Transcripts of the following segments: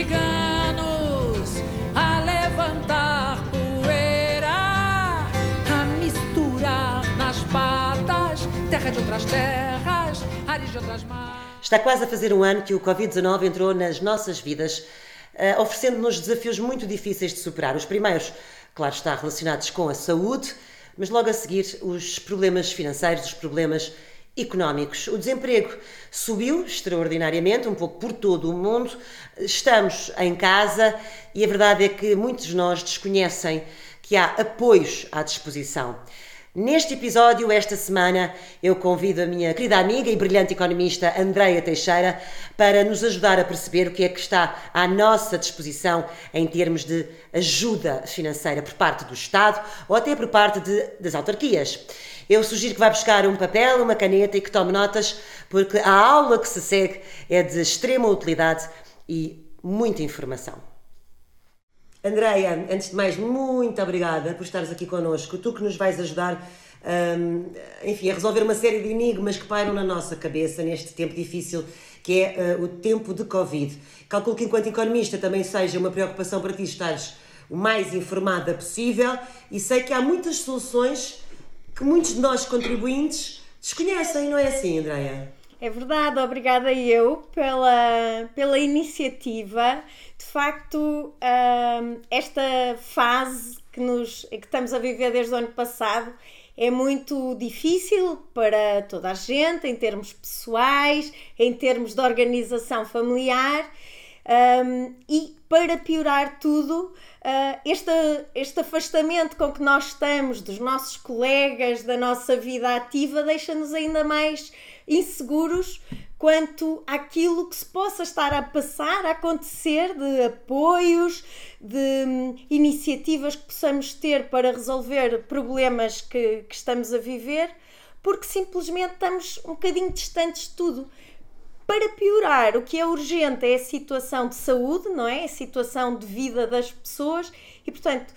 ciganos a levantar poeira, a misturar nas patas terra de outras terras, ares de outras mares. Está quase a fazer um ano que o Covid-19 entrou nas nossas vidas, eh, oferecendo-nos desafios muito difíceis de superar. Os primeiros, claro está, relacionados com a saúde, mas logo a seguir os problemas financeiros, os problemas económicos. O desemprego subiu extraordinariamente, um pouco por todo o mundo. Estamos em casa e a verdade é que muitos de nós desconhecem que há apoios à disposição. Neste episódio, esta semana, eu convido a minha querida amiga e brilhante economista Andreia Teixeira para nos ajudar a perceber o que é que está à nossa disposição em termos de ajuda financeira por parte do Estado ou até por parte de, das autarquias. Eu sugiro que vá buscar um papel, uma caneta e que tome notas, porque a aula que se segue é de extrema utilidade e muita informação. Andreia, antes de mais, muito obrigada por estares aqui connosco. Tu que nos vais ajudar, um, enfim, a resolver uma série de enigmas que pairam na nossa cabeça neste tempo difícil que é uh, o tempo de Covid. Calculo que, enquanto economista, também seja uma preocupação para ti estares o mais informada possível e sei que há muitas soluções que muitos de nós contribuintes desconhecem, não é assim, Andreia? É verdade, obrigada eu pela, pela iniciativa. De facto, hum, esta fase que, nos, que estamos a viver desde o ano passado é muito difícil para toda a gente, em termos pessoais, em termos de organização familiar. Um, e para piorar tudo, uh, este, este afastamento com que nós estamos dos nossos colegas, da nossa vida ativa, deixa-nos ainda mais inseguros quanto àquilo que se possa estar a passar, a acontecer, de apoios, de hum, iniciativas que possamos ter para resolver problemas que, que estamos a viver, porque simplesmente estamos um bocadinho distantes de tudo. Para piorar, o que é urgente é a situação de saúde, não é? A situação de vida das pessoas e, portanto,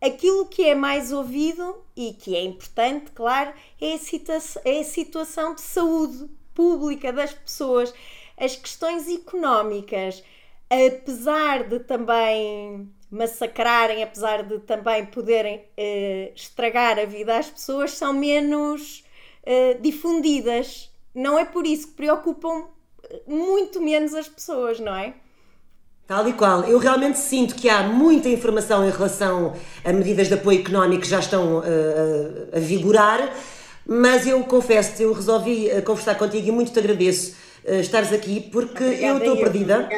aquilo que é mais ouvido e que é importante, claro, é a, situação, é a situação de saúde pública das pessoas, as questões económicas, apesar de também massacrarem, apesar de também poderem uh, estragar a vida às pessoas, são menos uh, difundidas. Não é por isso que preocupam eh, muito menos as pessoas, não é? Tal e qual. Eu realmente sinto que há muita informação em relação a medidas de apoio económico que já estão uh, a vigorar, mas eu confesso-te, eu resolvi conversar contigo e muito te agradeço uh, estares aqui porque Obrigada eu estou perdida.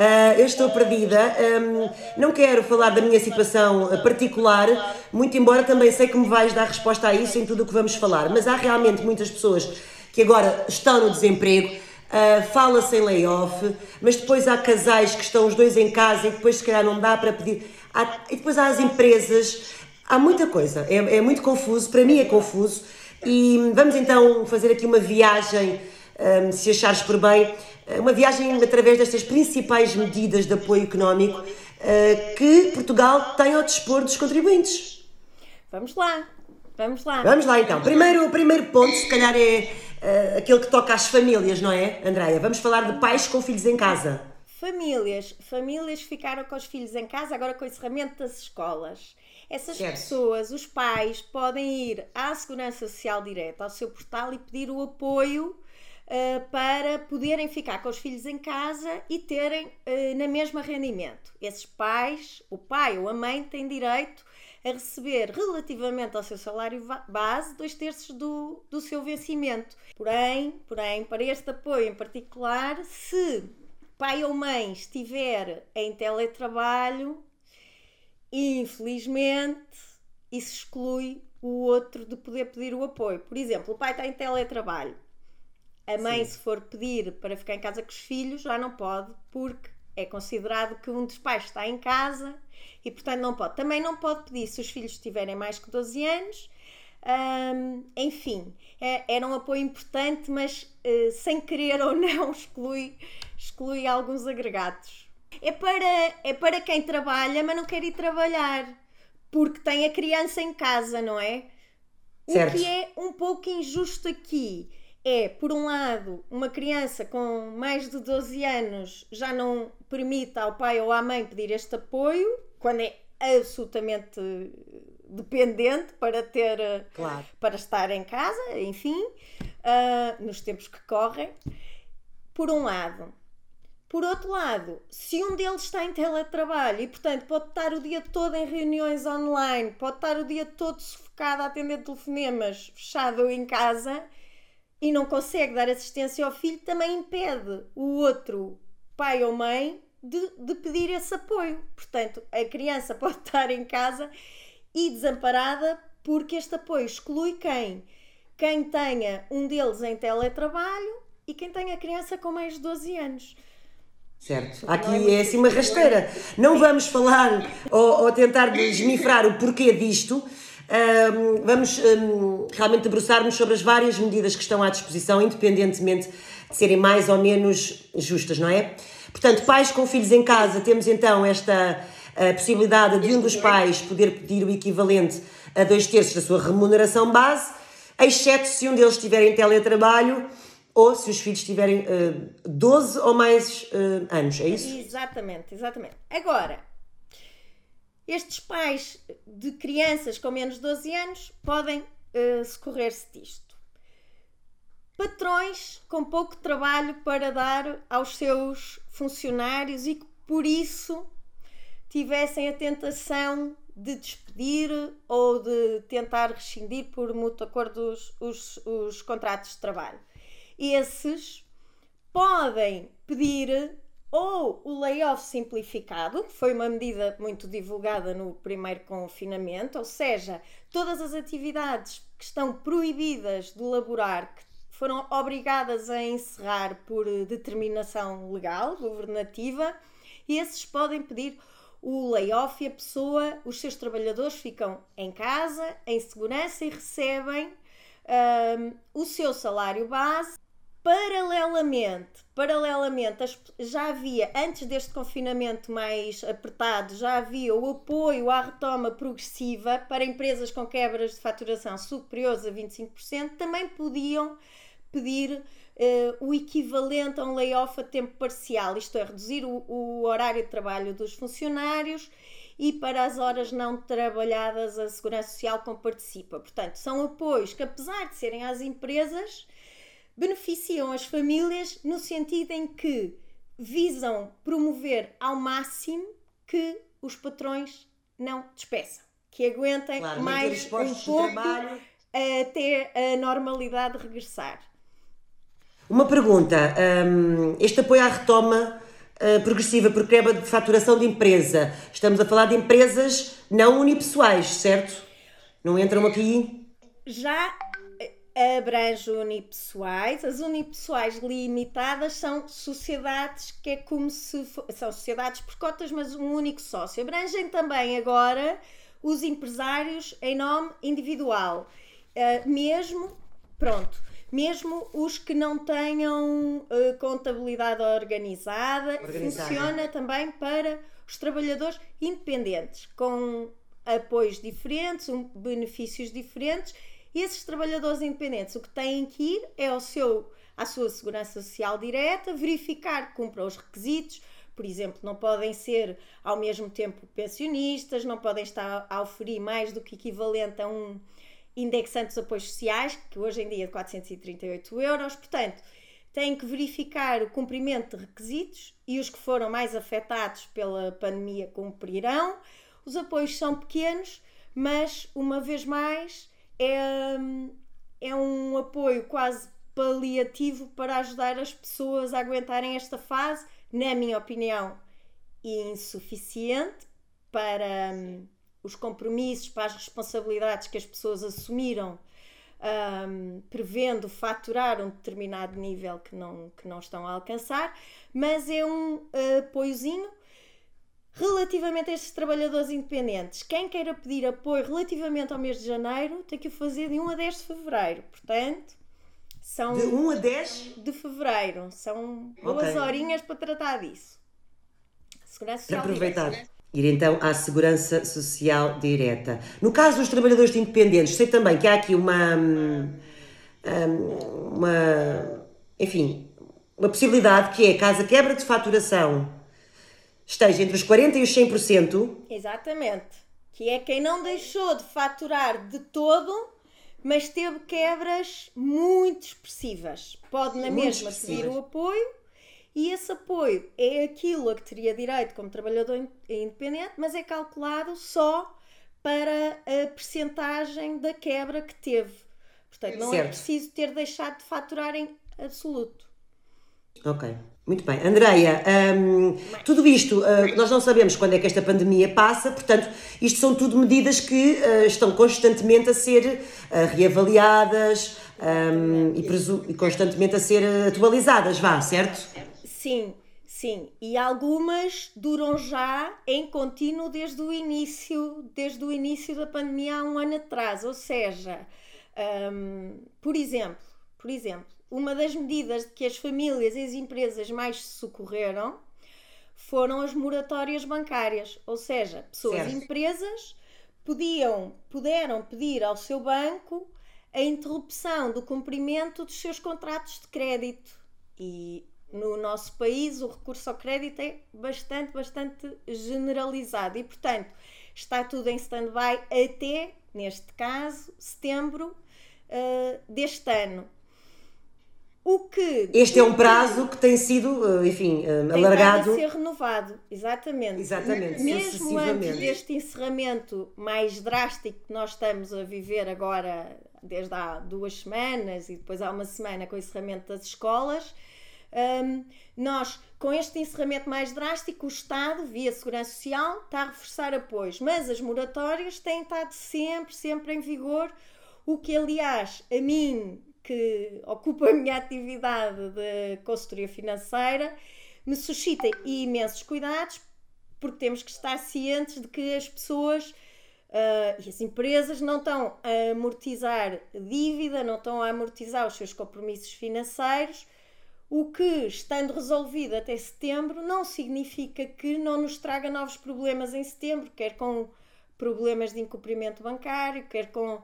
Uh, eu estou perdida, um, não quero falar da minha situação particular, muito embora também sei que me vais dar resposta a isso em tudo o que vamos falar, mas há realmente muitas pessoas que agora estão no desemprego, Uh, Fala-se em layoff, mas depois há casais que estão os dois em casa e depois se calhar não dá para pedir. Há, e depois há as empresas, há muita coisa, é, é, muito confuso, para mim é confuso. E vamos então fazer aqui uma viagem, um, se achares por bem, uma viagem através destas principais medidas de apoio económico uh, que Portugal tem ao dispor dos contribuintes. Vamos lá, vamos lá. Vamos lá então. Primeiro, o primeiro ponto, se calhar, é uh, aquele que toca às famílias, não é, Andréia? Vamos falar de pais com filhos em casa. Famílias, famílias ficaram com os filhos em casa agora com o encerramento das escolas. Essas certo. pessoas, os pais, podem ir à Segurança Social Direta, ao seu portal e pedir o apoio uh, para poderem ficar com os filhos em casa e terem uh, na mesma rendimento. Esses pais, o pai ou a mãe, têm direito a receber relativamente ao seu salário base dois terços do, do seu vencimento. Porém, porém, para este apoio em particular, se pai ou mãe estiver em teletrabalho, infelizmente isso exclui o outro de poder pedir o apoio. Por exemplo, o pai está em teletrabalho. A mãe, Sim. se for pedir para ficar em casa com os filhos, já não pode, porque é considerado que um dos pais está em casa e, portanto, não pode. Também não pode pedir se os filhos tiverem mais que 12 anos. Um, enfim, é, era um apoio importante, mas uh, sem querer ou não exclui, exclui alguns agregados. É para, é para quem trabalha, mas não quer ir trabalhar, porque tem a criança em casa, não é? Certo. O que é um pouco injusto aqui é, por um lado, uma criança com mais de 12 anos já não permite ao pai ou à mãe pedir este apoio, quando é absolutamente dependente para ter Claro. para estar em casa, enfim, ah, nos tempos que correm, por um lado. Por outro lado, se um deles está em teletrabalho e, portanto, pode estar o dia todo em reuniões online, pode estar o dia todo sufocado a atender telefonemas, fechado em casa e não consegue dar assistência ao filho, também impede o outro pai ou mãe de, de pedir esse apoio. Portanto, a criança pode estar em casa e desamparada porque este apoio exclui quem? Quem tenha um deles em teletrabalho e quem tenha criança com mais de 12 anos. Certo. Aqui é assim uma rasteira. Não vamos falar ou, ou tentar desmifrar o porquê disto. Vamos ahm, realmente debruçar-nos sobre as várias medidas que estão à disposição, independentemente de serem mais ou menos justas, não é? Portanto, pais com filhos em casa, temos então esta a possibilidade de um dos pais poder pedir o equivalente a dois terços da sua remuneração base, exceto se um deles estiver em teletrabalho ou se os filhos tiverem eh, 12 ou mais eh, anos, é isso? Exatamente, exatamente. Agora, estes pais de crianças com menos de 12 anos podem eh, socorrer-se disto. Patrões com pouco trabalho para dar aos seus funcionários e que por isso tivessem a tentação de despedir ou de tentar rescindir por mútuo acordo os, os, os contratos de trabalho. Esses podem pedir ou o layoff simplificado, que foi uma medida muito divulgada no primeiro confinamento, ou seja, todas as atividades que estão proibidas de laborar, que foram obrigadas a encerrar por determinação legal, governativa, esses podem pedir o layoff e a pessoa, os seus trabalhadores ficam em casa, em segurança e recebem hum, o seu salário base. Paralelamente, paralelamente, já havia, antes deste confinamento mais apertado, já havia o apoio à retoma progressiva para empresas com quebras de faturação superiores a 25%, também podiam pedir eh, o equivalente a um layoff a tempo parcial, isto é, reduzir o, o horário de trabalho dos funcionários e para as horas não trabalhadas a Segurança Social comparticipa. Portanto, são apoios que, apesar de serem às empresas, beneficiam as famílias no sentido em que visam promover ao máximo que os patrões não despeçam, que aguentem Claro, manter mais um pouco trabalho. até a normalidade regressar. Uma pergunta. hum, este apoio à retoma uh, progressiva por quebra de faturação de empresa. Estamos a falar de empresas não unipessoais, certo? Não entram aqui? já abrange unipessoais. As unipessoais limitadas são sociedades que é como se fo- são sociedades por cotas, mas um único sócio. Abrangem também agora os empresários em nome individual, Eh, mesmo pronto. Mesmo os que não tenham eh, contabilidade organizada, Organizada. funciona também para os trabalhadores independentes, com apoios diferentes, um- benefícios diferentes. E esses trabalhadores independentes, o que têm que ir é ao seu, à sua segurança social direta, verificar que cumpram os requisitos. Por exemplo, não podem ser ao mesmo tempo pensionistas, não podem estar a oferir mais do que equivalente a um indexante dos apoios sociais, que hoje em dia é de 438 euros. Portanto, têm que verificar o cumprimento de requisitos e os que foram mais afetados pela pandemia cumprirão. Os apoios são pequenos, mas uma vez mais é, é um apoio quase paliativo para ajudar as pessoas a aguentarem esta fase, na minha opinião, insuficiente para hum, os compromissos, para as responsabilidades que as pessoas assumiram um, prevendo faturar um determinado nível que não, que não estão a alcançar, mas é um uh, apoiozinho relativamente a estes trabalhadores independentes. Quem queira pedir apoio relativamente ao mês de janeiro tem que o fazer de 1 a 10 de fevereiro. Portanto, são De 1 a 10? de fevereiro. São boas Ok. horinhas para tratar disso. Segurança Para Social aproveitar. direta. Ir então à segurança social direta. No caso dos trabalhadores independentes, sei também que há aqui uma, hum, hum, uma, enfim, uma possibilidade que é, caso a quebra de faturação esteja entre os 40% e os 100%, Exatamente. Que é quem não deixou de faturar de todo, mas teve quebras muito expressivas. Pode na Muito mesma pedir o apoio e esse apoio é aquilo a que teria direito como trabalhador in- independente, mas é calculado só para a percentagem da quebra que teve. Portanto, não é Certo. preciso ter deixado de faturar em absoluto. Ok, muito bem. Andreia, hum, tudo isto, uh, nós não sabemos quando é que esta pandemia passa, portanto, isto são tudo medidas que uh, estão constantemente a ser uh, reavaliadas hum, e, e constantemente a ser atualizadas, vá, certo? Sim, sim. E algumas duram já em contínuo desde o início, desde o início da pandemia há um ano atrás. Ou seja, hum, por exemplo, por exemplo, uma das medidas de que as famílias e as empresas mais se socorreram foram as moratórias bancárias. Ou seja, pessoas e empresas podiam, puderam pedir ao seu banco a interrupção do cumprimento dos seus contratos de crédito. E no nosso país o recurso ao crédito é bastante, bastante generalizado e, portanto, está tudo em stand-by até, neste caso, setembro eh, deste ano. O que Este é um prazo que tem sido, uh, enfim, tem estado alargado. a ser renovado, exatamente. Exatamente, Mesmo antes deste encerramento mais drástico que nós estamos a viver agora, desde há duas semanas e depois há uma semana com o encerramento das escolas, hum, nós, com este encerramento mais drástico, o Estado, via Segurança Social, está a reforçar apoios, mas as moratórias têm estado sempre, sempre em vigor, o que, aliás, a mim, que ocupa a minha atividade de consultoria financeira, me suscita imensos cuidados, porque temos que estar cientes de que as pessoas ah, e as empresas não estão a amortizar dívida, não estão a amortizar os seus compromissos financeiros, o que, estando resolvido até setembro, não significa que não nos traga novos problemas em setembro, quer com problemas de incumprimento bancário, quer com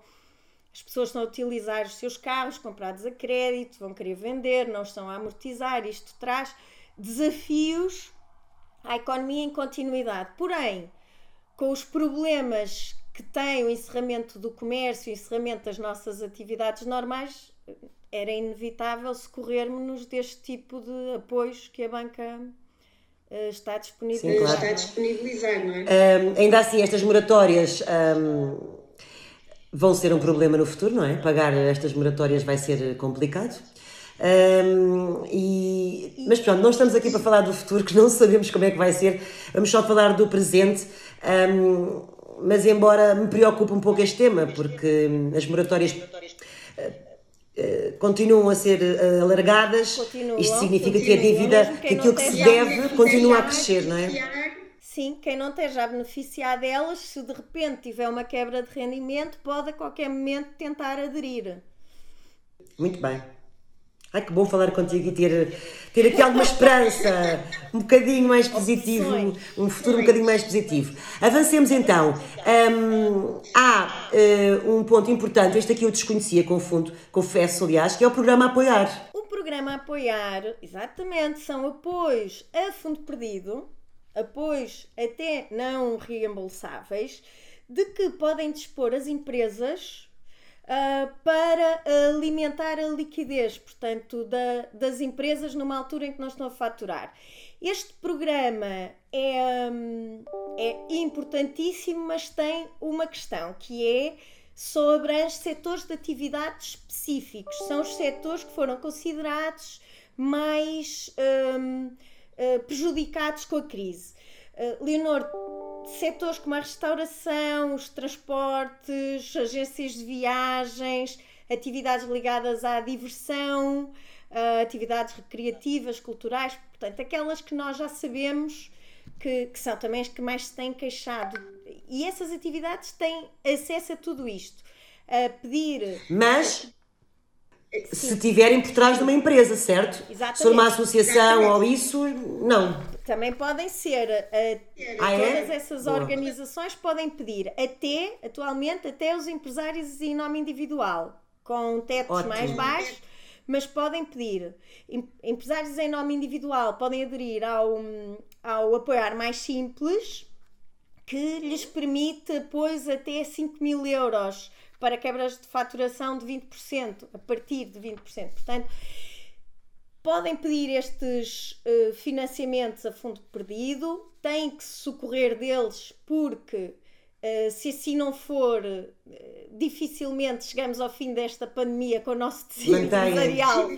as pessoas estão a utilizar os seus carros comprados a crédito, vão querer vender, não estão a amortizar. Isto traz desafios à economia em continuidade. Porém, com os problemas que tem o encerramento do comércio, o encerramento das nossas atividades normais, era inevitável socorrermos-nos deste tipo de apoios que a banca eh, está disponível. Sim, claro. Está a disponibilizar, não é? Um, ainda assim, estas moratórias um, vão ser um problema no futuro, não é? Pagar estas moratórias vai ser complicado. Um, e, mas pronto, não estamos aqui para falar do futuro, que não sabemos como é que vai ser, vamos só falar do presente. Um, mas, embora me preocupe um pouco este tema, porque hum, as moratórias eh, continuam a ser eh, alargadas, Continuam, isto significa que a dívida, que aquilo que se deve continua a crescer, não é? Sim, quem não esteja a beneficiar delas, se de repente tiver uma quebra de rendimento, pode a qualquer momento tentar aderir. Muito bem. Ai, que bom falar contigo e ter, ter aqui alguma esperança, um bocadinho mais positivo, Opções. um futuro um bocadinho mais positivo. Avancemos então. Hum, há eh, um ponto importante, este aqui eu desconhecia, confundo, confesso, aliás, que é o programa Apoiar. O programa apoiar, exatamente, são apoios a fundo perdido, apoios até não reembolsáveis, de que podem dispor as empresas ah, para alimentar a liquidez, portanto, da- das empresas numa altura em que não estão a faturar. Este programa é, hum, é importantíssimo, mas tem uma questão que é só abrange setores de atividade específicos. São os setores que foram considerados mais hum, eh, prejudicados com a crise. Eh, Leonor, setores como a restauração, os transportes, agências de viagens, atividades ligadas à diversão, ah, atividades recreativas, culturais, portanto, aquelas que nós já sabemos que, que são também as que mais se têm queixado. E essas atividades têm acesso a tudo isto. A pedir Mas se estiverem por trás de uma empresa, certo? Exatamente. Se for uma associação ou isso, não. também podem ser a, Ah, é? todas essas Boa. organizações podem pedir até atualmente até os empresários em nome individual com tetos Ótimo. mais baixos, mas podem pedir. Em- Empresários em nome individual podem aderir ao, ao apoiar mais simples, que lhes permite apoios até 5 mil euros para quebras de faturação de 20%, a partir de 20%. Portanto, podem pedir estes eh, financiamentos a fundo perdido, têm que se socorrer deles porque eh, se assim não for, eh, dificilmente chegamos ao fim desta pandemia com o nosso tecido empresarial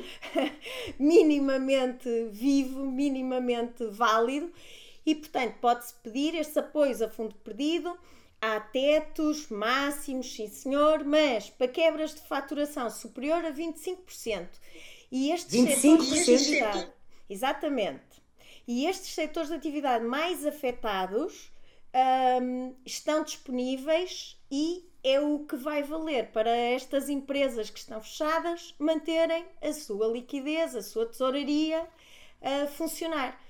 minimamente vivo, minimamente válido e, portanto, pode-se pedir estes apoios a fundo perdido. Há tetos máximos, sim senhor, mas para quebras de faturação superior a 25%. E estes 25%? setores de atividade, exatamente. E estes setores de atividade mais afetados hum, estão disponíveis e é o que vai valer para estas empresas que estão fechadas manterem a sua liquidez, a sua tesouraria a funcionar.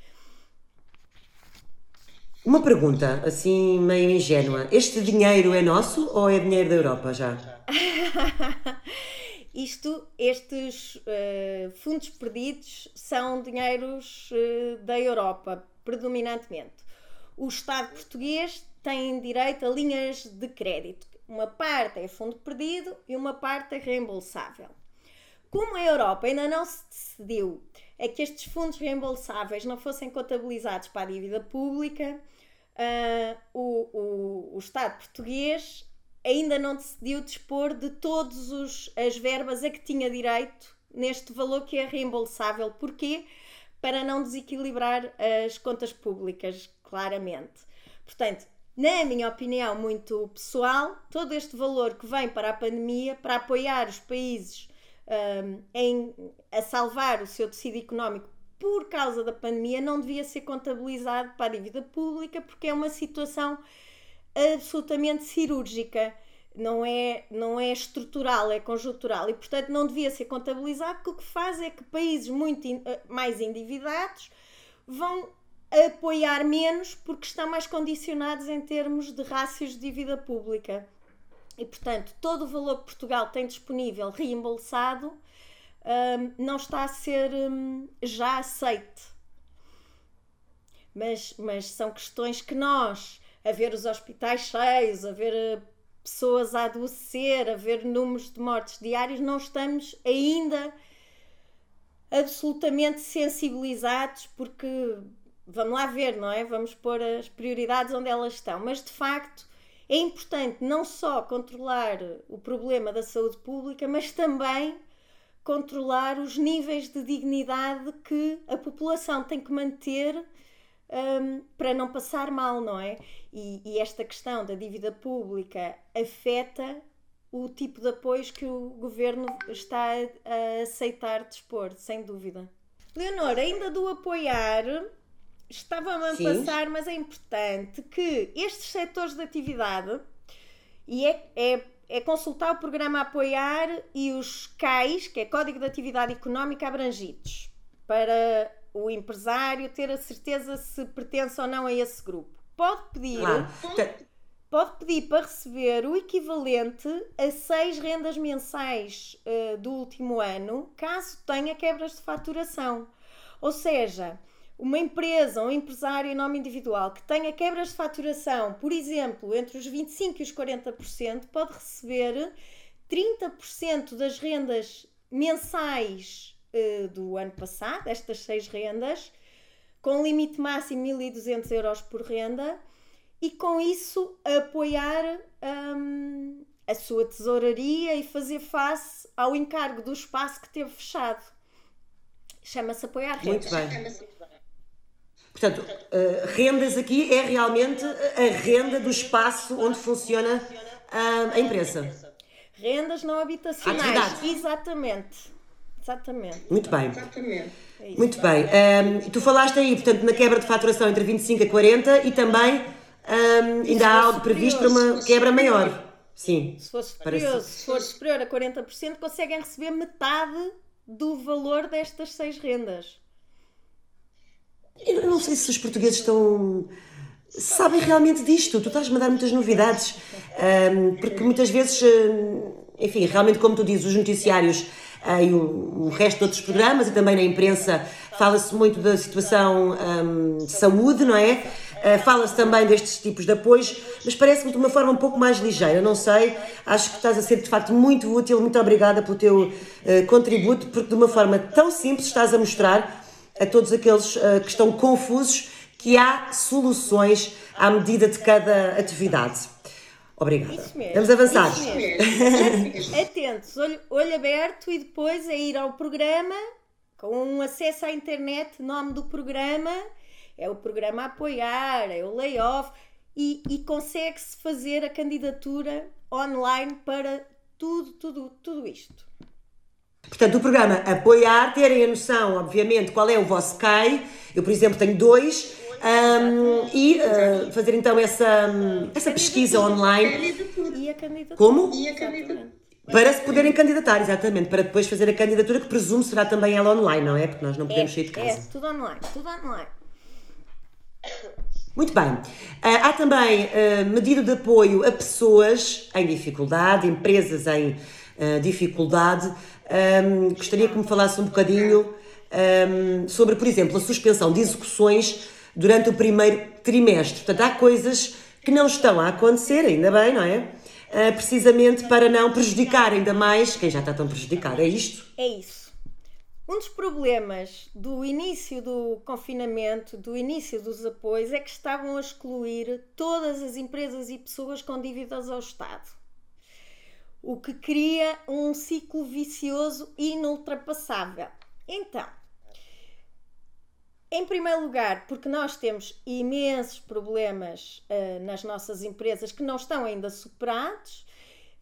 Uma pergunta, assim meio ingênua. Este dinheiro é nosso ou é dinheiro da Europa já? Isto, estes eh, fundos perdidos são dinheiros eh, da Europa, predominantemente. O Estado português tem direito a linhas de crédito. Uma parte é fundo perdido e uma parte é reembolsável. Como a Europa ainda não se decidiu a que estes fundos reembolsáveis não fossem contabilizados para a dívida pública, ah, o, o, o Estado português ainda não decidiu dispor de todas as verbas a que tinha direito neste valor que é reembolsável. Porquê? Para não desequilibrar as contas públicas, claramente. Portanto, na minha opinião muito pessoal, todo este valor que vem para a pandemia, para apoiar os países um, em, a salvar o seu tecido económico por causa da pandemia, não devia ser contabilizado para a dívida pública, porque é uma situação absolutamente cirúrgica, não é, não é estrutural, é conjuntural e, portanto, não devia ser contabilizado, porque o que faz é que países muito in- eh, mais endividados vão apoiar menos porque estão mais condicionados em termos de rácios de dívida pública. E, portanto, todo o valor que Portugal tem disponível reembolsado hum, não está a ser hum, já aceite. Mas, mas são questões que nós, a ver os hospitais cheios, a ver eh, pessoas a adoecer, a ver números de mortes diários, não estamos ainda absolutamente sensibilizados porque vamos lá ver, não é? Vamos pôr as prioridades onde elas estão, mas de facto é importante não só controlar o problema da saúde pública, mas também controlar os níveis de dignidade que a população tem que manter hum, para não passar mal, não é? E, e esta questão da dívida pública afeta o tipo de apoios que o governo está a aceitar dispor, sem dúvida. Leonor, ainda do apoiar, estava-me a Sim. passar, mas é importante que estes setores de atividade, e é, é, é consultar o programa Apoiar e os CAIs, que é Código de Atividade Económica abrangidos, para o empresário ter a certeza se pertence ou não a esse grupo. Pode pedir pode pedir para receber o equivalente a seis rendas mensais eh, do último ano, caso tenha quebras de faturação. Ou seja, uma empresa ou um empresário em nome individual que tenha quebras de faturação, por exemplo, entre os 25% e os 40%, pode receber 30% das rendas mensais eh, do ano passado, estas seis rendas, com limite máximo 1.200 euros por renda, e com isso apoiar hum, a sua tesouraria e fazer face ao encargo do espaço que teve fechado. Chama-se apoiar rendas. muito bem. Portanto, eh, rendas aqui é realmente a renda do espaço onde funciona ah, a empresa. Rendas não habitacionais. Atividade. Exatamente. Exatamente. Muito bem. É isso. Muito bem. Ahm, tu falaste aí, portanto, na quebra de faturação entre 25 a 40 e também ahm, ainda há algo previsto para uma quebra maior. Sim. Se for superior, Parece- se for superior a 40%, conseguem receber metade do valor destas seis rendas. Eu não sei se os portugueses estão. sabem realmente disto. Tu estás-me a dar muitas novidades. Ahm, porque muitas vezes. ahm, enfim, realmente, como tu dizes, os noticiários uh, e o, o, resto de outros programas e também na imprensa fala-se muito da situação um, de saúde, não é? Uh, fala-se também destes tipos de apoios, mas parece-me de uma forma um pouco mais ligeira, não sei. Acho que estás a ser de facto muito útil, muito obrigada pelo teu uh, contributo, porque de uma forma tão simples estás a mostrar a todos aqueles que estão confusos que há soluções à medida de cada atividade. Obrigada. Isso mesmo. Vamos avançar. Isso mesmo. Atentos, olho, olho aberto e depois é ir ao programa com um acesso à internet, nome do programa, é o programa a apoiar, é o layoff e, e consegue-se fazer a candidatura online para tudo, tudo, tudo isto. Portanto, o programa apoiar, terem a noção, obviamente, qual é o vosso CAI. Eu, por exemplo, tenho dois um, e uh, fazer então essa, essa pesquisa online. E a candidatura. Como? E a candidatura. Para se poderem candidatar, exatamente, para depois fazer a candidatura, que presumo será também ela online, não é? Porque nós não podemos é, sair de casa. É, tudo online, tudo online. Muito bem. Uh, há também uh, medida de apoio a pessoas em dificuldade, empresas em uh, dificuldade. Um, gostaria que me falasse um bocadinho um, sobre, por exemplo, a suspensão de execuções durante o primeiro trimestre. Portanto, há coisas que não estão a acontecer, ainda bem, não é? Uh, precisamente para não prejudicar ainda mais quem já está tão prejudicado. É isto? É isso. Um dos problemas do início do confinamento, do início dos apoios, é que estavam a excluir todas as empresas e pessoas com dívidas ao Estado. O que cria um ciclo vicioso inultrapassável. Então, em primeiro lugar, porque nós temos imensos problemas uh, nas nossas empresas que não estão ainda superados.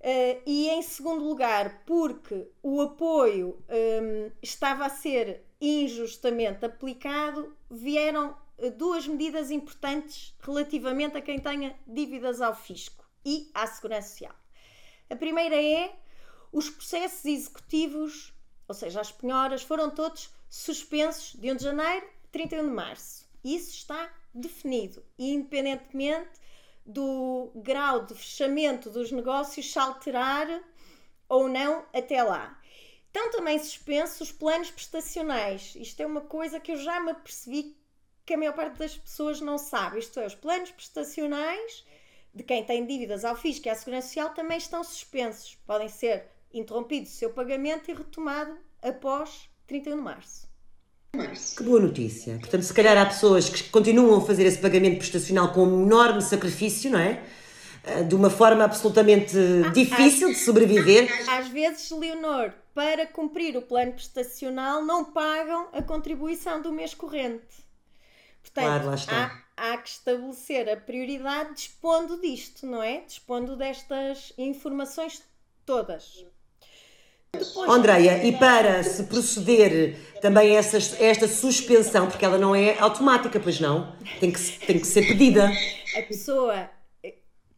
Uh, e em segundo lugar, porque o apoio um, ehm, estava a ser injustamente aplicado, vieram eh, duas medidas importantes relativamente a quem tenha dívidas ao fisco e à segurança social. A primeira é os processos executivos, ou seja, as penhoras, foram todos suspensos de 1 de janeiro 31 de março. Isso está definido, independentemente do grau de fechamento dos negócios se alterar ou não até lá. Estão também suspensos os planos prestacionais. Isto é uma coisa que eu já me apercebi que a maior parte das pessoas não sabe. Isto é, os planos prestacionais de quem tem dívidas ao fisco e à Segurança Social também estão suspensos. Podem ser interrompidos o seu pagamento e retomado após 31 de março. Que boa notícia. Portanto, se calhar há pessoas que continuam a fazer esse pagamento prestacional com um enorme sacrifício, não é? Eh, de uma forma absolutamente ah, difícil de sobreviver. Às vezes, Leonor, para cumprir o plano prestacional, não pagam a contribuição do mês corrente. Portanto, claro, lá está. Há, há que estabelecer a prioridade dispondo disto, não é? Dispondo destas informações todas. Andreia, e para se proceder também a essa, esta suspensão, porque ela não é automática, pois não? Tem que, tem que ser pedida. A pessoa,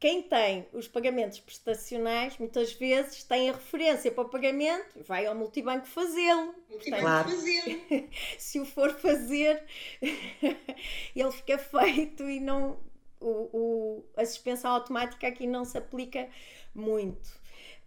quem tem os pagamentos prestacionais, muitas vezes tem a referência para o pagamento, vai ao multibanco fazê-lo. Claro. se o for fazer, ele fica feito e não. O, o, a suspensão automática aqui não se aplica muito.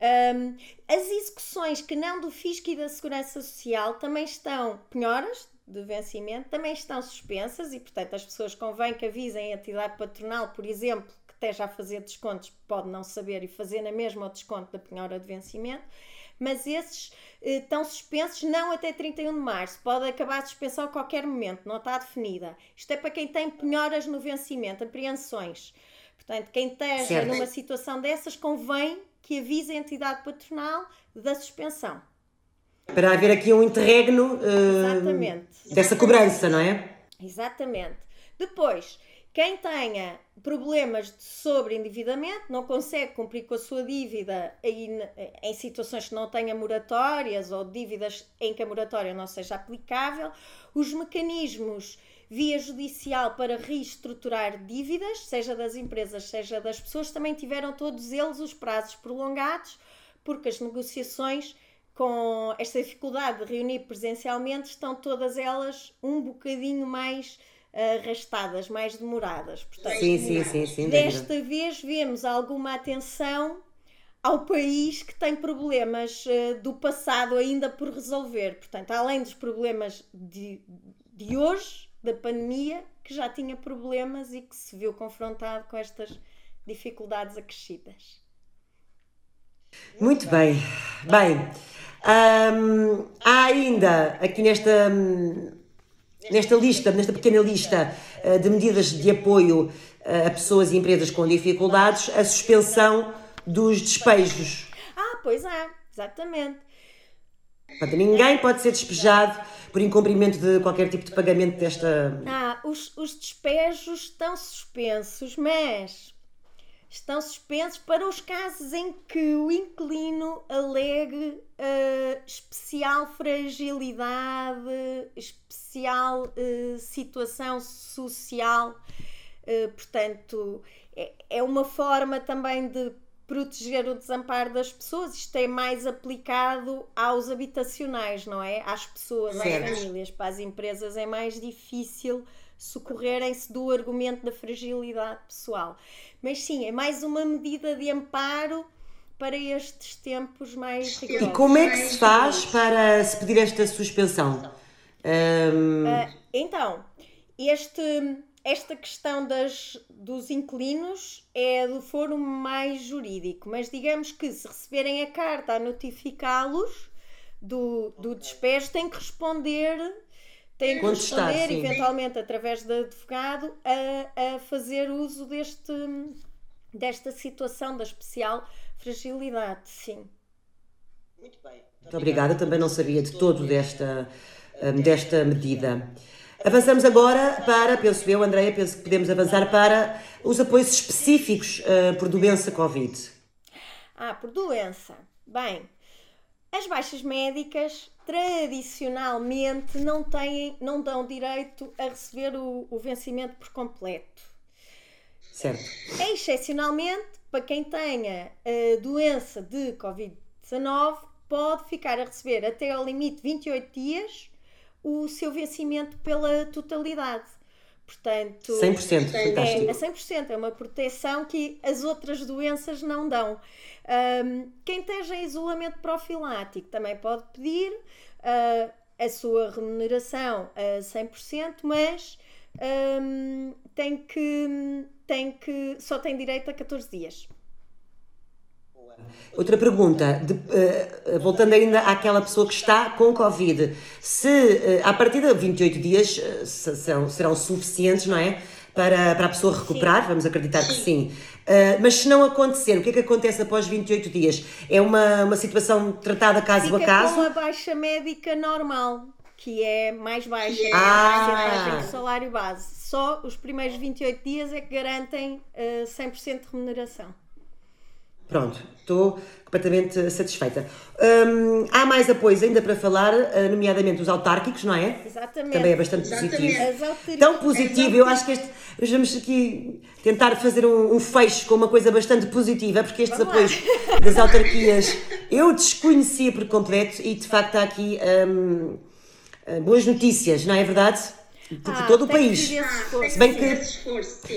Um, as execuções que não do Fisco e da Segurança Social também estão penhoras de vencimento, também estão suspensas e, portanto, as pessoas convém que avisem a entidade patronal, por exemplo, esteja a fazer descontos, pode não saber e fazer na mesma o desconto da penhora de vencimento, mas esses eh, estão suspensos não até 31 de março, pode acabar a suspensão a qualquer momento, não está definida. Isto é para quem tem penhoras no vencimento, apreensões. Portanto, quem esteja numa situação dessas convém que avise a entidade patronal da suspensão. Para haver aqui um interregno uh, dessa cobrança, não é? Exatamente. Depois, quem tenha problemas de sobreendividamento, não consegue cumprir com a sua dívida em, situações que não tenha moratórias ou dívidas em que a moratória não seja aplicável, os mecanismos via judicial para reestruturar dívidas, seja das empresas, seja das pessoas, também tiveram todos eles os prazos prolongados, porque as negociações com esta dificuldade de reunir presencialmente estão todas elas um bocadinho mais arrastadas, mais demoradas. Portanto, sim, sim, sim, sim. Desta vez vemos alguma atenção ao país que tem problemas uh, do passado ainda por resolver. Portanto, além dos problemas de, de hoje, da pandemia, que já tinha problemas e que se viu confrontado com estas dificuldades acrescidas. Muito bem. Bem, hum, há ainda aqui nesta, nesta lista, nesta pequena lista uh, de medidas de apoio uh, a pessoas e empresas com dificuldades, a suspensão dos despejos. Ah, pois é, exatamente. Portanto, ninguém pode ser despejado por incumprimento de qualquer tipo de pagamento desta. Ah, os, os despejos estão suspensos, mas estão suspensos para os casos em que o inquilino alegue uh, especial fragilidade, especial uh, situação social. Uh, portanto, é, é uma forma também de proteger o desamparo das pessoas. Isto é mais aplicado aos habitacionais, não é? Às pessoas, às famílias. Para as empresas é mais difícil socorrerem-se do argumento da fragilidade pessoal. Mas sim, é mais uma medida de amparo para estes tempos mais rigorosos. E como é que se faz para se pedir esta suspensão? Um... Uh, então, este esta questão das, dos inquilinos é do foro mais jurídico, mas digamos que se receberem a carta a notificá-los do, do despejo, têm que responder, têm que responder, sim. eventualmente através de advogado, a, a fazer uso deste, desta situação da especial fragilidade, sim. Muito bem. Muito obrigada, também não sabia de todo desta, desta medida. Avançamos agora para, penso eu, Andréia, penso que podemos avançar para os apoios específicos uh, por doença Covid. Ah, por doença. Bem, as baixas médicas tradicionalmente não têm, não dão direito a receber o, o vencimento por completo. Certo. Excepcionalmente, para quem tenha a doença de Covid-19, pode ficar a receber até ao limite 28 dias o seu vencimento pela totalidade. Portanto, 100%, fantástico. É, a 100%, é uma proteção que as outras doenças não dão. Um, quem esteja em isolamento profilático também pode pedir uh, a sua remuneração a 100%, mas um, tem que, tem que, só tem direito a 14 dias. Outra pergunta, de, uh, voltando ainda àquela pessoa que está com Covid, se uh, a partir de 28 dias uh, são, serão suficientes, não é? Para, para a pessoa recuperar, sim. vamos acreditar que sim. mas se não acontecer, o que é que acontece após 28 dias? É uma, uma situação tratada caso Fica a caso? com a baixa médica normal, que é mais baixa, é ah. a do salário base. Só os primeiros 28 dias é que garantem 100% de remuneração. Pronto, estou completamente satisfeita. Hum, há mais apoios ainda para falar, eh, nomeadamente os autárquicos, não é? Exatamente. Também é bastante Exatamente. positivo. Tão positivo, eu acho que este, vamos aqui tentar fazer um, um fecho com uma coisa bastante positiva, porque estes Vamos apoios lá. das autarquias eu desconhecia por completo e de facto há aqui hum, eh, boas notícias, não é verdade? De, ah, todo o país. Se bem, que,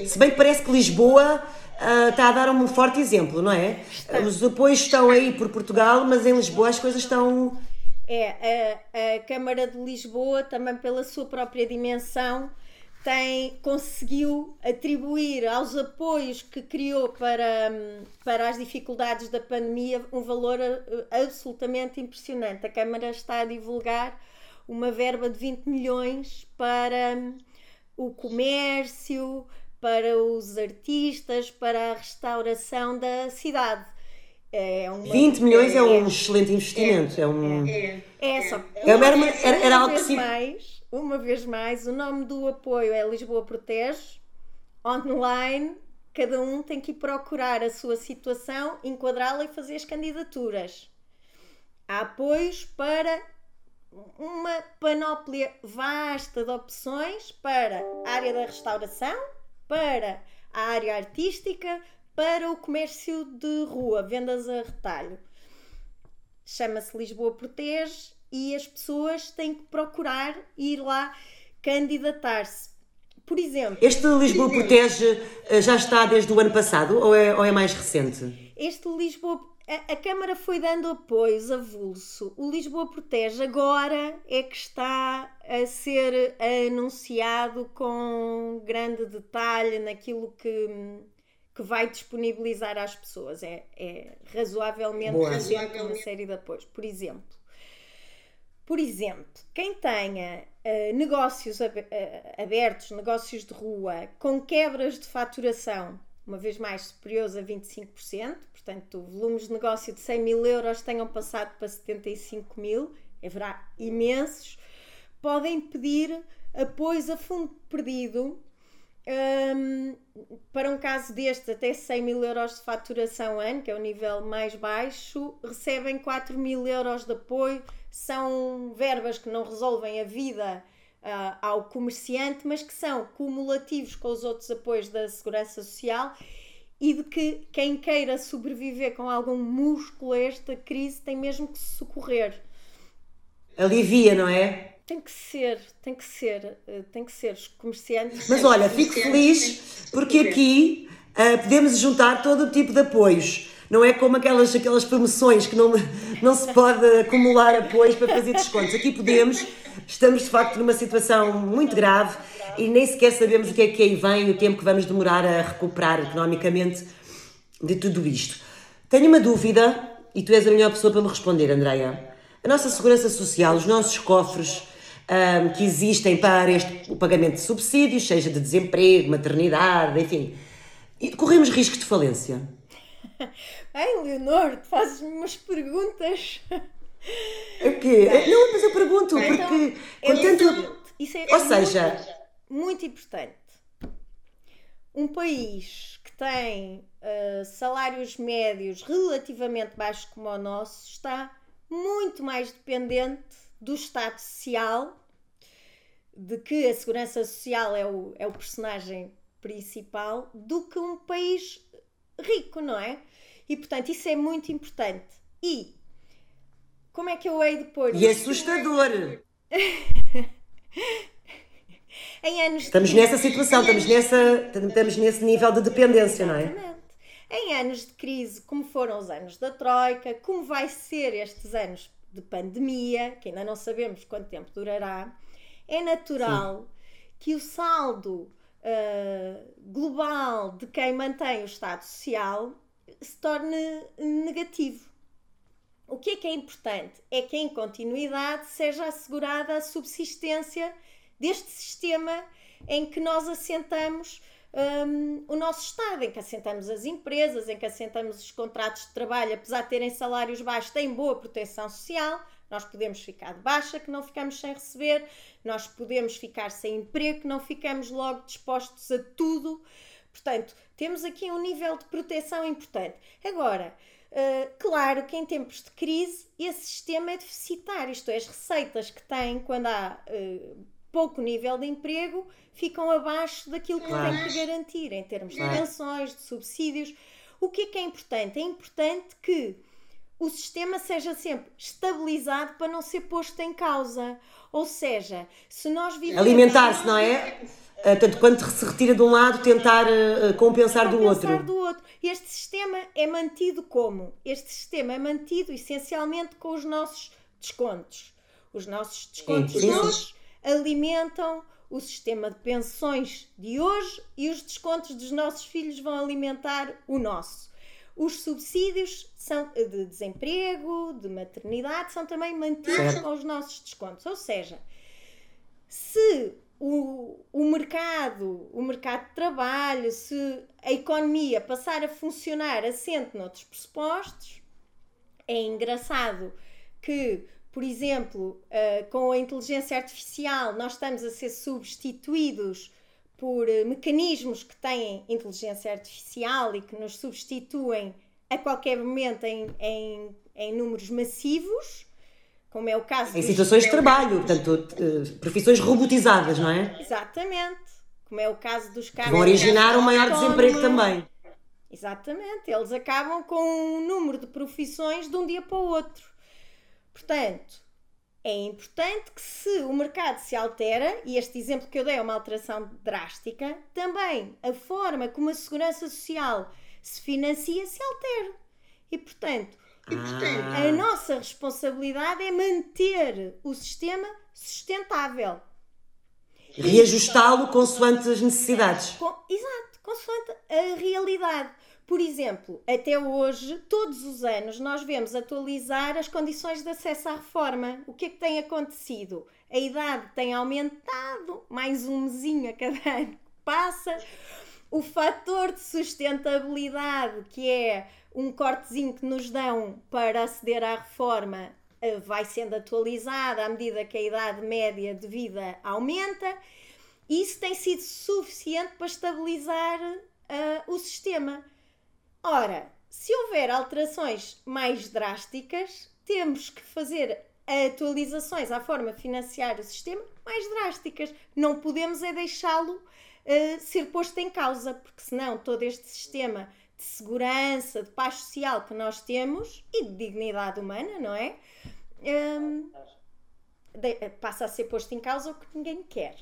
se bem que parece que Lisboa uh, está a dar um forte exemplo, não é? Está. Os apoios estão aí por Portugal, mas em Lisboa as coisas estão. É, a, a Câmara de Lisboa, também pela sua própria dimensão, tem, conseguiu atribuir aos apoios que criou para, para as dificuldades da pandemia um valor ah, absolutamente impressionante. A Câmara está a divulgar uma verba de 20 milhões para o comércio, para os artistas, para a restauração da cidade. É uma, 20 milhões é, é um excelente investimento. É, é um... é, é só. É uma, era, era, era algo que mais, Uma vez mais, o nome do apoio é Lisboa Protege. Online, cada um tem que ir procurar a sua situação, enquadrá-la e fazer as candidaturas. Há apoios para uma panóplia vasta de opções para a área da restauração, para a área artística, para o comércio de rua, vendas a retalho. Chama-se Lisboa Protege e as pessoas têm que procurar ir lá candidatar-se. Por exemplo. Este Lisboa Protege eh, já está desde o ano passado ou é, ou é mais recente? Este Lisboa a, a Câmara foi dando apoios avulso. O Lisboa Protege agora é que está a ser anunciado com grande detalhe naquilo que, que vai disponibilizar às pessoas. É, é razoavelmente Boa. recente uma série de apoios. Por exemplo, por exemplo, quem tenha eh, negócios eh, abertos, negócios de rua, com quebras de faturação, uma vez mais superiores a 25%, portanto, volumes de negócio de 100 mil euros tenham passado para 75 mil, haverá imensos, podem pedir apoios a fundo perdido Hum, para um caso deste, até 100 mil euros de faturação ano, que é o nível mais baixo, recebem 4 mil euros de apoio. São verbas que não resolvem a vida ah, ao comerciante, mas que são cumulativos com os outros apoios da Segurança Social e de que quem queira sobreviver com algum músculo a esta crise tem mesmo que se socorrer. Alivia, não é? Tem que ser, tem que ser, eh, tem que ser os comerciantes. Mas olha, fico feliz porque aqui ah, podemos juntar todo o tipo de apoios. Não é como aquelas, aquelas promoções que não, não se pode acumular apoios para fazer descontos. Aqui podemos, estamos de facto numa situação muito grave e nem sequer sabemos o que é que aí vem o tempo que vamos demorar a recuperar economicamente de tudo isto. Tenho uma dúvida e tu és a melhor pessoa para me responder, Andreia. A nossa segurança social, os nossos cofres ahm, que existem para este, o pagamento de subsídios, seja de desemprego, maternidade, enfim, corremos risco de falência. Ai, Leonor, tu fazes-me umas perguntas. O quê? Não, mas eu pergunto, Então, porque é com o tanto. seguinte, Isso é Ou seja, muito importante. Um país que tem ah, salários médios relativamente baixos como o nosso está muito mais dependente do Estado Social, de que a Segurança Social é o, é o personagem principal, do que um país rico, não é? E portanto, isso é muito importante. E como é que eu hei de pôr e é assustador. em anos de Estamos nessa situação, estamos, nessa, estamos nesse nível de dependência, não é? Exatamente. Em anos de crise, como foram os anos da Troika, como vai ser estes anos de pandemia, que ainda não sabemos quanto tempo durará, é natural que o saldo ah, global de quem mantém o Estado Social se torne negativo. O que é que é importante? É que em continuidade seja assegurada a subsistência deste sistema em que nós assentamos hum, o nosso Estado, em que assentamos as empresas, em que assentamos os contratos de trabalho, apesar de terem salários baixos, têm boa proteção social. Nós podemos ficar de baixa, que não ficamos sem receber, nós podemos ficar sem emprego, que não ficamos logo dispostos a tudo. Portanto, temos aqui um nível de proteção importante. Agora, Uh, claro que em tempos de crise esse sistema é deficitário, isto é, as receitas que tem quando há uh, pouco nível de emprego ficam abaixo daquilo que Claro. tem que garantir em termos de pensões, de subsídios. O que é que é importante? É importante que o sistema seja sempre estabilizado para não ser posto em causa. Ou seja, se nós vivemos. Alimentar-se, não é? Ah, Tanto quando se retira de um lado, tentar ah, compensar do compensar outro. do outro. Este sistema é mantido como? Este sistema é mantido essencialmente com os nossos descontos. Os nossos descontos Sim, sim. alimentam o sistema de pensões de hoje e os descontos dos nossos filhos vão alimentar o nosso. Os subsídios são de desemprego, de maternidade, são também mantidos com os nossos descontos. Ou seja, se o, o mercado, o mercado de trabalho, se a economia passar a funcionar assente noutros pressupostos, é engraçado que, por exemplo, ah, com a inteligência artificial, nós estamos a ser substituídos por eh, mecanismos que têm inteligência artificial e que nos substituem a qualquer momento em, em, em números massivos, como é o caso Em situações de trabalho, portanto, ah, profissões robotizadas, não é? Exatamente. Como é o caso dos carros. Vão originar um maior desemprego também. Exatamente. Eles acabam com um número de profissões de um dia para o outro. Portanto, é importante que se o mercado se altera, e este exemplo que eu dei é uma alteração drástica, também a forma como a segurança social se financia se altere. E portanto, Ah, a nossa responsabilidade é manter o sistema sustentável. reajustá-lo consoante as necessidades. Com- exato, consoante a realidade. Por exemplo, até hoje, todos os anos, nós vemos atualizar as condições de acesso à reforma. O que é que tem acontecido? A idade tem aumentado, mais um mesinho a cada ano que passa. O fator de sustentabilidade, que é um cortezinho que nos dão para aceder à reforma, eh, vai sendo atualizado à medida que a idade média de vida aumenta. Isso tem sido suficiente para estabilizar ah, o sistema. Ora, se houver alterações mais drásticas, temos que fazer atualizações à forma de financiar o sistema mais drásticas. Não podemos é deixá-lo ah, ser posto em causa, porque senão todo este sistema de segurança, de paz social que nós temos e de dignidade humana, não é? Hum, de- passa a ser posto em causa o que ninguém quer.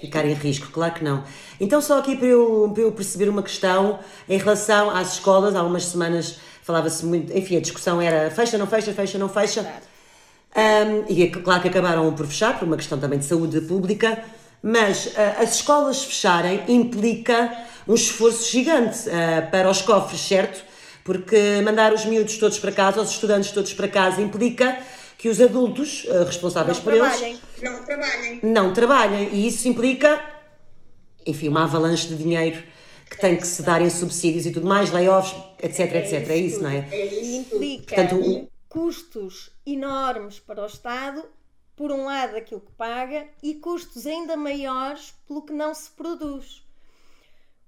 Ficar em risco, claro que não. Então, só aqui para eu, para eu perceber uma questão em relação às escolas, há umas semanas falava-se muito, enfim, a discussão era fecha, não fecha, fecha, não fecha. Um, e é claro que acabaram por fechar, por uma questão também de saúde pública, mas ah, as escolas fecharem implica um esforço gigante ah, para os cofres, certo? Porque mandar os miúdos todos para casa, os estudantes todos para casa, implica que os adultos ah, responsáveis Não por eles trabalhem. não trabalhem. não trabalhem e isso implica, enfim, uma avalanche de dinheiro que tem que se dar em subsídios e tudo mais, layoffs, etc, etc. É isso, não é? E implica Portanto, o- custos enormes para o Estado, por um lado aquilo que paga, e custos ainda maiores pelo que não se produz.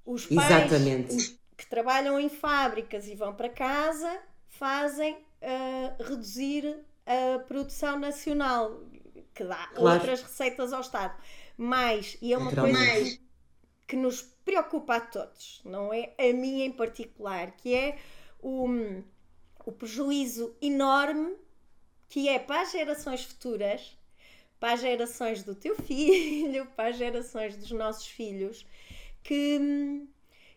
Os pais Exatamente. que trabalham em fábricas e vão para casa fazem ah, reduzir a produção nacional, que dá Claro. outras receitas ao Estado. Mas, e é uma coisa que que nos preocupa a todos, não é a mim em particular, que é o, o prejuízo enorme que é para as gerações futuras, para as gerações do teu filho, para as gerações dos nossos filhos, que,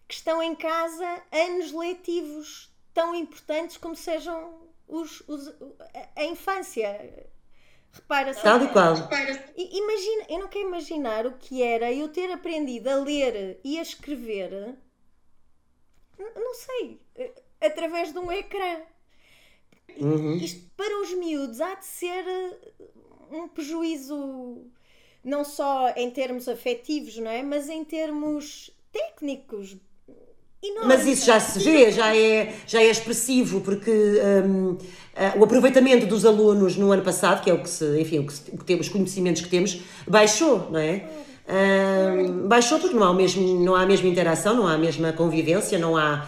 que estão em casa anos letivos tão importantes como sejam os, os- a- a infância. Repara-se. Tal e qual. Repara, Imagina, eu não quero imaginar o que era eu ter aprendido a ler e a escrever, não sei, eh, através de um ecrã. Uhum. Isto para os miúdos há de ser eh, um prejuízo, não só em termos afetivos, não é? Mas em termos técnicos. Enorme. Mas isso já se vê, já é, já é expressivo, porque hum, ah, o aproveitamento dos alunos no ano passado, que é o que, se, enfim, o que, se- o que temos, os conhecimentos que temos, baixou, não é? Hum, baixou porque não há, o mesmo, não há a mesma interação, não há a mesma convivência, não há.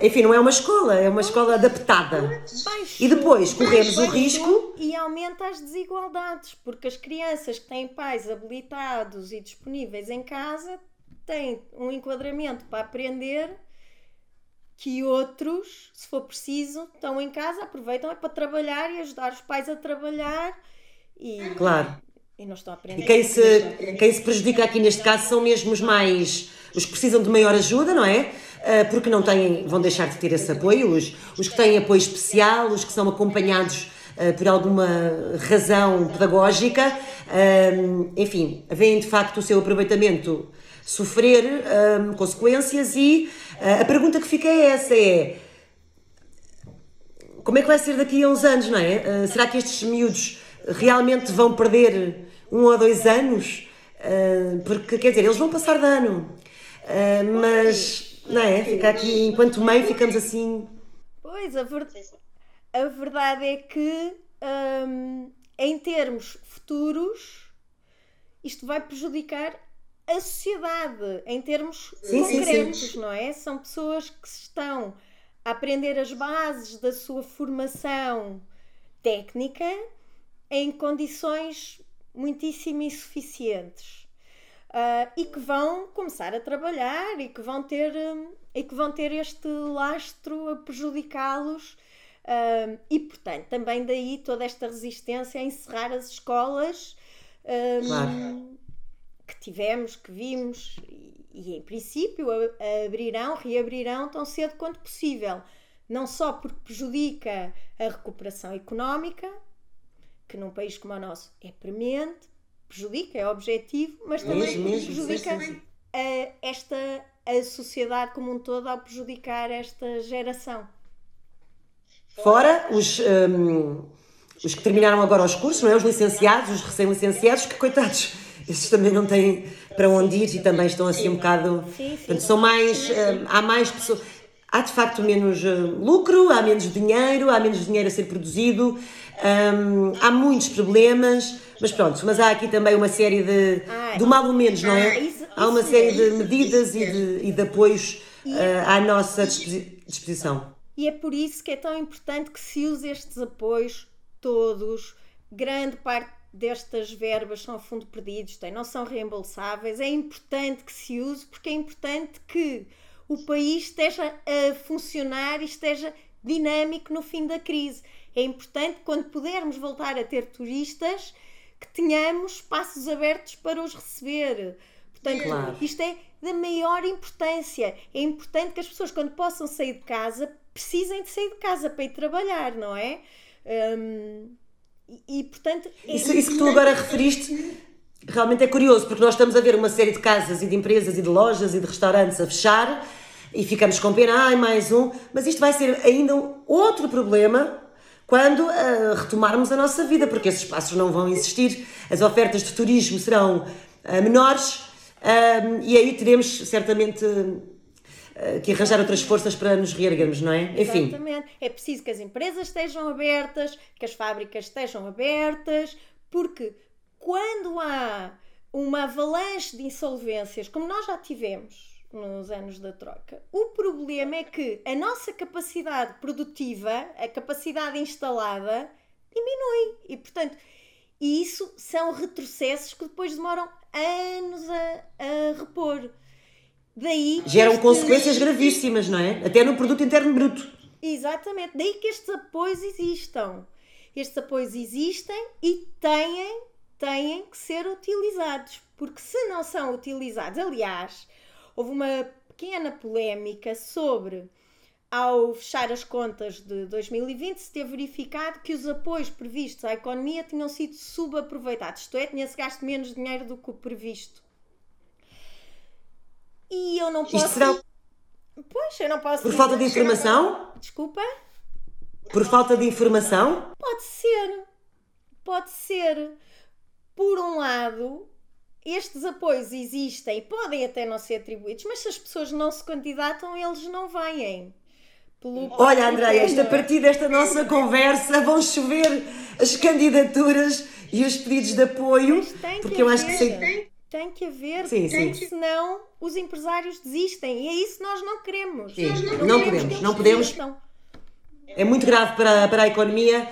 Enfim, não é uma escola, é uma escola adaptada. Baixo. E depois corremos o Baixo risco. E aumenta as desigualdades, porque as crianças que têm pais habilitados e disponíveis em casa têm um enquadramento para aprender que outros, se for preciso, estão em casa, aproveitam é para trabalhar e ajudar os pais a trabalhar e, Claro. e não estão a E aprender. quem se, quem se prejudica aqui neste caso são mesmo os mais. os que precisam de maior ajuda, não é? Ah, Porque não têm, vão deixar de ter esse apoio, os, os que têm apoio especial, os que são acompanhados ah, por alguma razão pedagógica, ah, enfim, veem de facto o seu aproveitamento sofrer consequências e a pergunta que fica é essa: é como é que vai ser daqui a uns anos, não é? Ah, será que estes miúdos realmente vão perder um ou dois anos? Ah, porque, quer dizer, eles vão passar de ano. Ah, mas, não é? Fica aqui, enquanto mãe, ficamos assim. Pois, a, ver- a verdade é que, hum, em termos futuros, isto vai prejudicar a sociedade, em termos Sim, sim, concretos, não é? São pessoas que estão a aprender as bases da sua formação técnica em condições muitíssimo insuficientes. Ah, e que vão começar a trabalhar e que vão ter, hum, e que vão ter este lastro a prejudicá-los. Ah, e, portanto, também daí toda esta resistência a encerrar as escolas hum, Claro. Que tivemos, que vimos, e, e, em princípio abrirão, reabrirão tão cedo quanto possível. não só porque prejudica a recuperação económica, que num país como o nosso é premente, prejudica, é objetivo, mas também Mesmo, prejudica. A, esta a sociedade como um todo ao prejudicar esta geração. Fora os, hum, os que terminaram agora os cursos, não é? Os licenciados, os recém-licenciados, que coitados, esses também não têm para onde ir e também estão assim um bocado. Sim, sim. Portanto, são mais. hum, há mais pessoas. Há de facto menos hum, lucro, há menos dinheiro, há menos dinheiro a ser produzido, hum, há muitos problemas, mas pronto, mas há aqui também uma série de. Ah, do mal ou menos, não ah, é? isso- há uma série mesmo. de medidas e de, e de apoios ah, à nossa disposi- disposição. E é por isso que é tão importante que se use estes apoios todos. Grande parte destas verbas são a fundo perdidos, têm, não são reembolsáveis. É importante que se use porque é importante que o país esteja a funcionar e esteja dinâmico no fim da crise. É importante quando pudermos voltar a ter turistas que tenhamos espaços abertos para os receber. Portanto, Claro. isto é da maior importância. É importante que as pessoas, quando possam sair de casa, precisem de sair de casa para ir trabalhar, não é? Hum, e, e, portanto, é Isso, isso que tu agora referiste realmente é curioso, porque nós estamos a ver uma série de casas e de empresas e de lojas e de restaurantes a fechar e ficamos com pena, ai, mais um, mas isto vai ser ainda um outro problema quando ah, retomarmos a nossa vida, porque esses espaços não vão existir, as ofertas de turismo serão ah, menores ah, e aí teremos certamente que arranjar outras forças para nos reerguermos, não é? Enfim, Exatamente. É preciso que as empresas estejam abertas, que as fábricas estejam abertas, porque quando há uma avalanche de insolvências, como nós já tivemos nos anos da troca, o problema é que a nossa capacidade produtiva, a capacidade instalada, diminui. E, portanto, isso são retrocessos que depois demoram anos a, a repor. Daí geram estes- consequências gravíssimas, não é? Até no produto interno bruto. Exatamente, daí que estes apoios existam. Estes apoios existem e têm, têm que ser utilizados, porque se não são utilizados, aliás, houve uma pequena polémica sobre ao fechar as contas de 2020 se ter verificado que os apoios previstos à economia tinham sido subaproveitados, isto é, tinha-se gasto menos dinheiro do que o previsto. E eu não posso. Isto será Pois, eu não posso. por falta de informação? Desculpa? Por falta de informação? Pode ser. Pode ser. Por um lado, estes apoios existem e podem até não ser atribuídos, mas se as pessoas não se candidatam, eles não vêm. Pelo Olha, Andréia, a partir desta nossa conversa vão chover as candidaturas e os pedidos de apoio, Mas tem que porque eu acho que sim. Tem que haver, Sim, sim. senão os empresários desistem e é isso que nós não queremos. Sim, Nós não queremos podemos, que não podemos. desistam. é muito grave para, para a economia,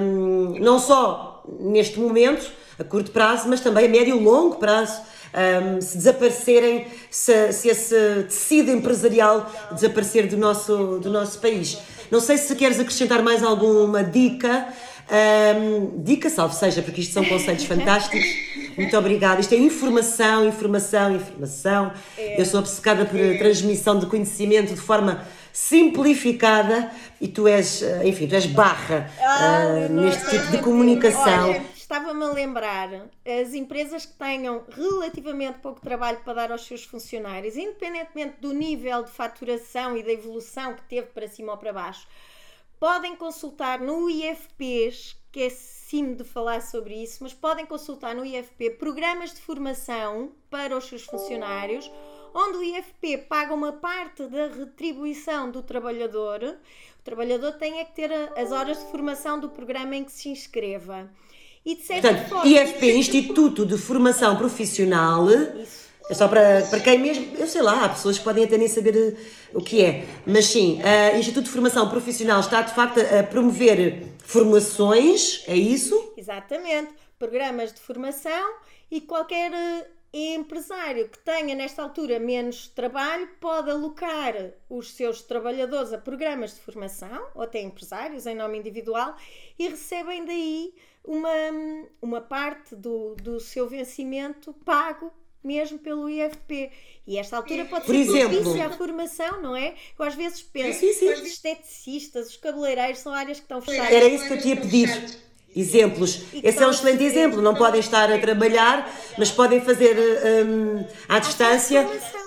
hum, não só neste momento, a curto prazo, mas também a médio e longo prazo. hum, se desaparecerem, se, se esse tecido empresarial desaparecer do nosso, do nosso país. Não sei se queres acrescentar mais alguma dica. Hum, dica, salve seja, porque isto são conceitos fantásticos. Muito obrigada. Isto é informação, informação, informação. Eu sou obcecada por transmissão de conhecimento de forma simplificada e tu és, eh, enfim, tu és barra Ah, não neste tipo de comunicação. Estava-me a lembrar, as empresas que tenham relativamente pouco trabalho para dar aos seus funcionários, independentemente do nível de faturação e da evolução que teve para cima ou para baixo, podem consultar no IFPs, que é sim de falar sobre isso, mas podem consultar no IFP programas de formação para os seus funcionários, onde o IFP paga uma parte da retribuição do trabalhador. O trabalhador tem é que ter as horas de formação do programa em que se inscreva. E de certa Portanto, forma. IFP, Instituto de Formação Profissional, Isso. É só para, para quem mesmo, eu sei lá, há pessoas que podem até nem saber eh, o que é, mas sim, o Instituto de Formação Profissional está de facto a promover formulações, é isso? Exatamente, programas de formação e qualquer eh, empresário que tenha nesta altura menos trabalho pode alocar os seus trabalhadores a programas de formação, ou até empresários em nome individual, e recebem daí uma, uma parte do, do seu vencimento pago mesmo pelo IFP. E esta altura pode Por ser exemplo? propícia à formação, não é? Eu às vezes penso, Sim, sim. os esteticistas, os cabeleireiros são áreas que estão fechadas. Era isso que eu te ia pedir. Exemplos. Esse é um excelente exemplo. Não podem estar a trabalhar, mas podem fazer hum, à distância. Formação.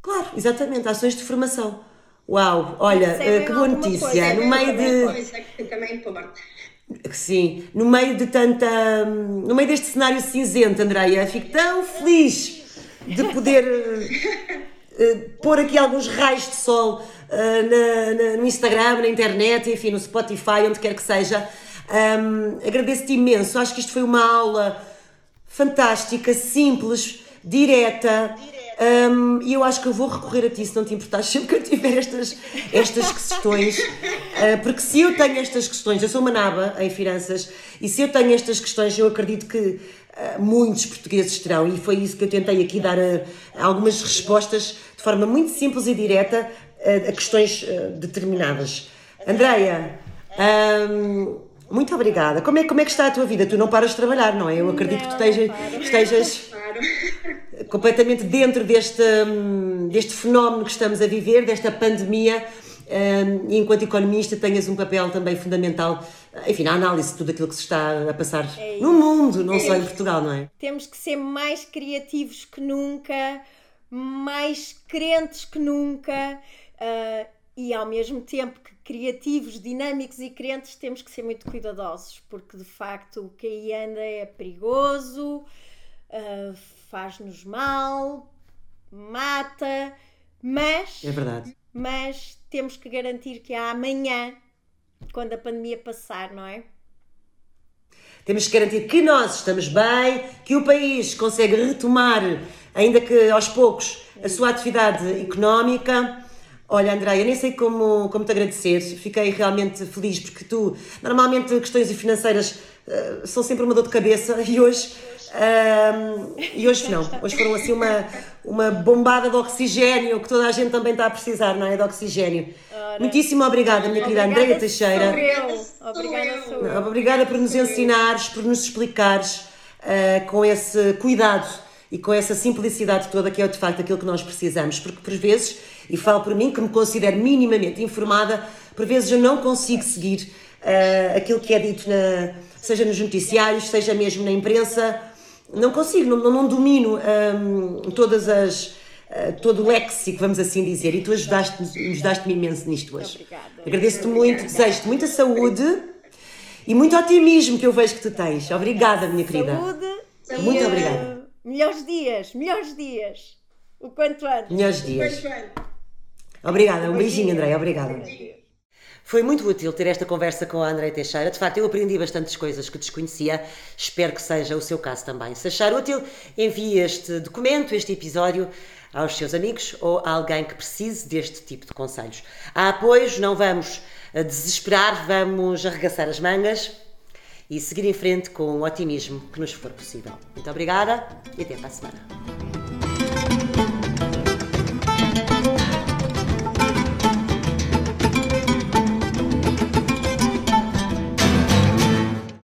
Claro, exatamente, ações de formação. Uau, olha, eh, que boa notícia. coisa, No meio Também de. Que também importa. Sim, no meio de tanta. No meio deste cenário cinzento, Andreia, fico tão feliz de poder eh, pôr aqui alguns raios de sol eh, na- na- no Instagram, na internet, enfim, no Spotify, onde quer que seja. Ahm, Agradeço-te imenso. Acho que isto foi uma aula fantástica, simples, direta. Ahm, e eu acho que eu vou recorrer a ti se não te importares sempre que eu tiver estas, estas questões, Ah, porque se eu tenho estas questões, eu sou uma naba em finanças, e se eu tenho estas questões, eu acredito que ah, muitos portugueses terão, e foi isso que eu tentei aqui dar ah, algumas respostas de forma muito simples e direta ah, a questões determinadas. Andreia, ahm, muito obrigada. Como é, como é que está a tua vida? Tu não paras de trabalhar, não é? Eu acredito que tu Não, não paro. estejas. Completamente dentro deste, hum, deste fenómeno que estamos a viver, desta pandemia, hum, e enquanto economista tenhas um papel também fundamental, enfim, na análise de tudo aquilo que se está a passar É no mundo, não só em Portugal, não é? Temos que ser mais criativos que nunca, mais crentes que nunca, ah, e ao mesmo tempo que criativos, dinâmicos e crentes, temos que ser muito cuidadosos, porque de facto o que aí anda é perigoso, ah, faz-nos mal, mata, mas, É verdade. mas temos que garantir que há amanhã, quando a pandemia passar, não é? Temos que garantir que nós estamos bem, que o país consegue retomar, ainda que aos poucos, a sua atividade económica. Olha, Andréia, nem sei como, como te agradecer, fiquei realmente feliz porque tu, normalmente, questões financeiras eh, são sempre uma dor de cabeça e hoje. Ahm, e hoje não, hoje foram assim uma, uma bombada de oxigênio que toda a gente também está a precisar, não é? De oxigênio. Muitíssimo obrigada, minha querida Andréia Teixeira. Sou Obrigada, sou. Obrigada por nos ensinares, por nos explicares ah, com esse cuidado e com essa simplicidade toda que é de facto aquilo que nós precisamos, porque por vezes, e falo por mim que me considero minimamente informada, por vezes eu não consigo seguir ah, aquilo que é dito, na, seja nos noticiários, seja mesmo na imprensa, não consigo, não, não domino ah, todas as. ah, todo o léxico, vamos assim dizer, e tu ajudaste-me ajudaste imenso nisto hoje. Obrigada. Agradeço-te muito, desejo-te muita saúde e muito otimismo que eu vejo que tu tens. Obrigada, minha querida. Saúde. Muito e, obrigada. eh, melhores dias, melhores dias. O quanto antes. Melhores dias. Pois bem. Obrigada, um beijinho, André. Obrigada. Foi muito útil ter esta conversa com a André Teixeira. De facto, eu aprendi bastantes coisas que desconhecia. Espero que seja o seu caso também. Se achar útil, envie este documento, este episódio, aos seus amigos ou a alguém que precise deste tipo de conselhos. Há apoios, não vamos eh, desesperar, vamos arregaçar as mangas e seguir em frente com o otimismo que nos for possível. Muito obrigada e até para a semana.